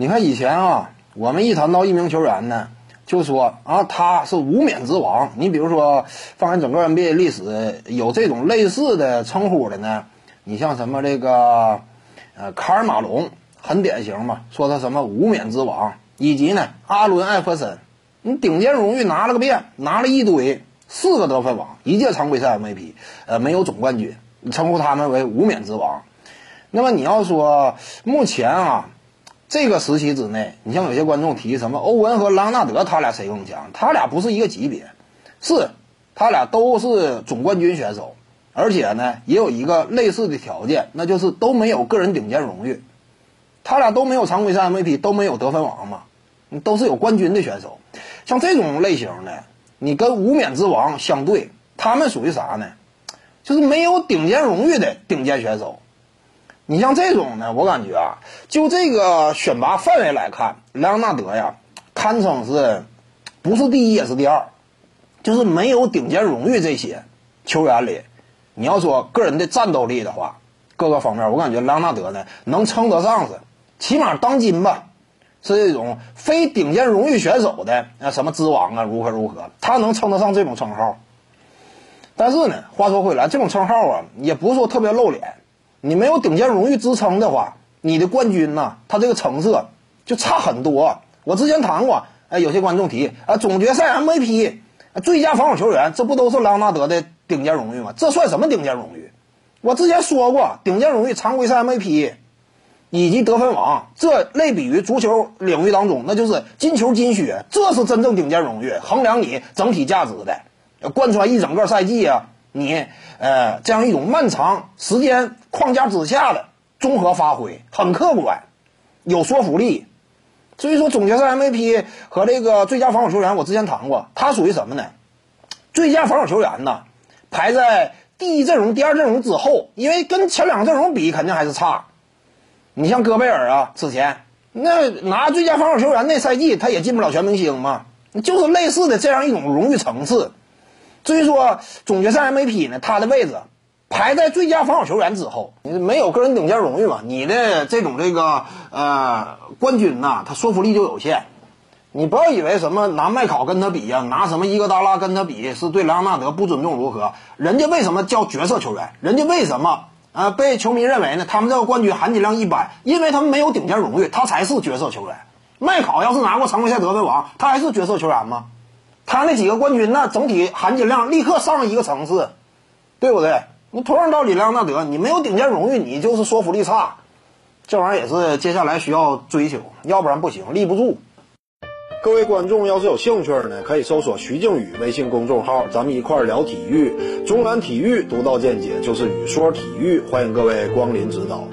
你看以前啊，我们一谈到一名球员呢，就说啊他是无冕之王。你比如说，放眼整个 NBA 历史，有这种类似的称呼的呢，你像什么这个，呃，卡尔马龙很典型嘛，说他什么无冕之王，以及呢阿伦艾弗森，你顶尖荣誉拿了个遍，拿了一堆，四个得分王，一届常规赛 MVP，呃，没有总冠军，称呼他们为无冕之王。那么你要说目前啊。这个时期之内，你像有些观众提什么欧文和朗纳德，他俩谁更强？他俩不是一个级别，是，他俩都是总冠军选手，而且呢，也有一个类似的条件，那就是都没有个人顶尖荣誉，他俩都没有常规赛 MVP，都没有得分王嘛，都是有冠军的选手。像这种类型的，你跟无冕之王相对，他们属于啥呢？就是没有顶尖荣誉的顶尖选手。你像这种呢，我感觉啊，就这个选拔范围来看，莱昂纳德呀，堪称是，不是第一也是第二，就是没有顶尖荣誉这些球员里，你要说个人的战斗力的话，各个方面，我感觉莱昂纳德呢能称得上是，起码当今吧，是这种非顶尖荣誉选手的啊什么之王啊，如何如何，他能称得上这种称号。但是呢，话说回来，这种称号啊，也不是说特别露脸。你没有顶尖荣誉支撑的话，你的冠军呢？他这个成色就差很多。我之前谈过，哎，有些观众提啊，总决赛 MVP、最佳防守球员，这不都是朗纳德的顶尖荣誉吗？这算什么顶尖荣誉？我之前说过，顶尖荣誉常规赛 MVP 以及得分王，这类比于足球领域当中，那就是金球金靴，这是真正顶尖荣誉，衡量你整体价值的，贯穿一整个赛季啊。你呃，这样一种漫长时间框架之下的综合发挥，很客观，有说服力。所以说，总决赛 MVP 和这个最佳防守球员，我之前谈过，他属于什么呢？最佳防守球员呢，排在第一阵容、第二阵容之后，因为跟前两个阵容比，肯定还是差。你像戈贝尔啊，之前那拿最佳防守球员那赛季，他也进不了全明星嘛，就是类似的这样一种荣誉层次。至于说总决赛 MVP 呢，他的位置排在最佳防守球员之后，你没有个人顶尖荣誉嘛？你的这种这个呃冠军呐，他说服力就有限。你不要以为什么拿麦考跟他比呀，拿什么伊戈达拉跟他比是对莱昂纳德不尊重如何？人家为什么叫角色球员？人家为什么啊被球迷认为呢？他们这个冠军含金量一般，因为他们没有顶尖荣誉，他才是角色球员。麦考要是拿过常规赛得分王，他还是角色球员吗？他那几个冠军，那整体含金量立刻上一个层次，对不对？你同样道理，莱昂纳德，你没有顶尖荣誉，你就是说服力差，这玩意儿也是接下来需要追求，要不然不行，立不住。各位观众要是有兴趣呢，可以搜索徐静宇微信公众号，咱们一块儿聊体育，中南体育独到见解就是语说体育，欢迎各位光临指导。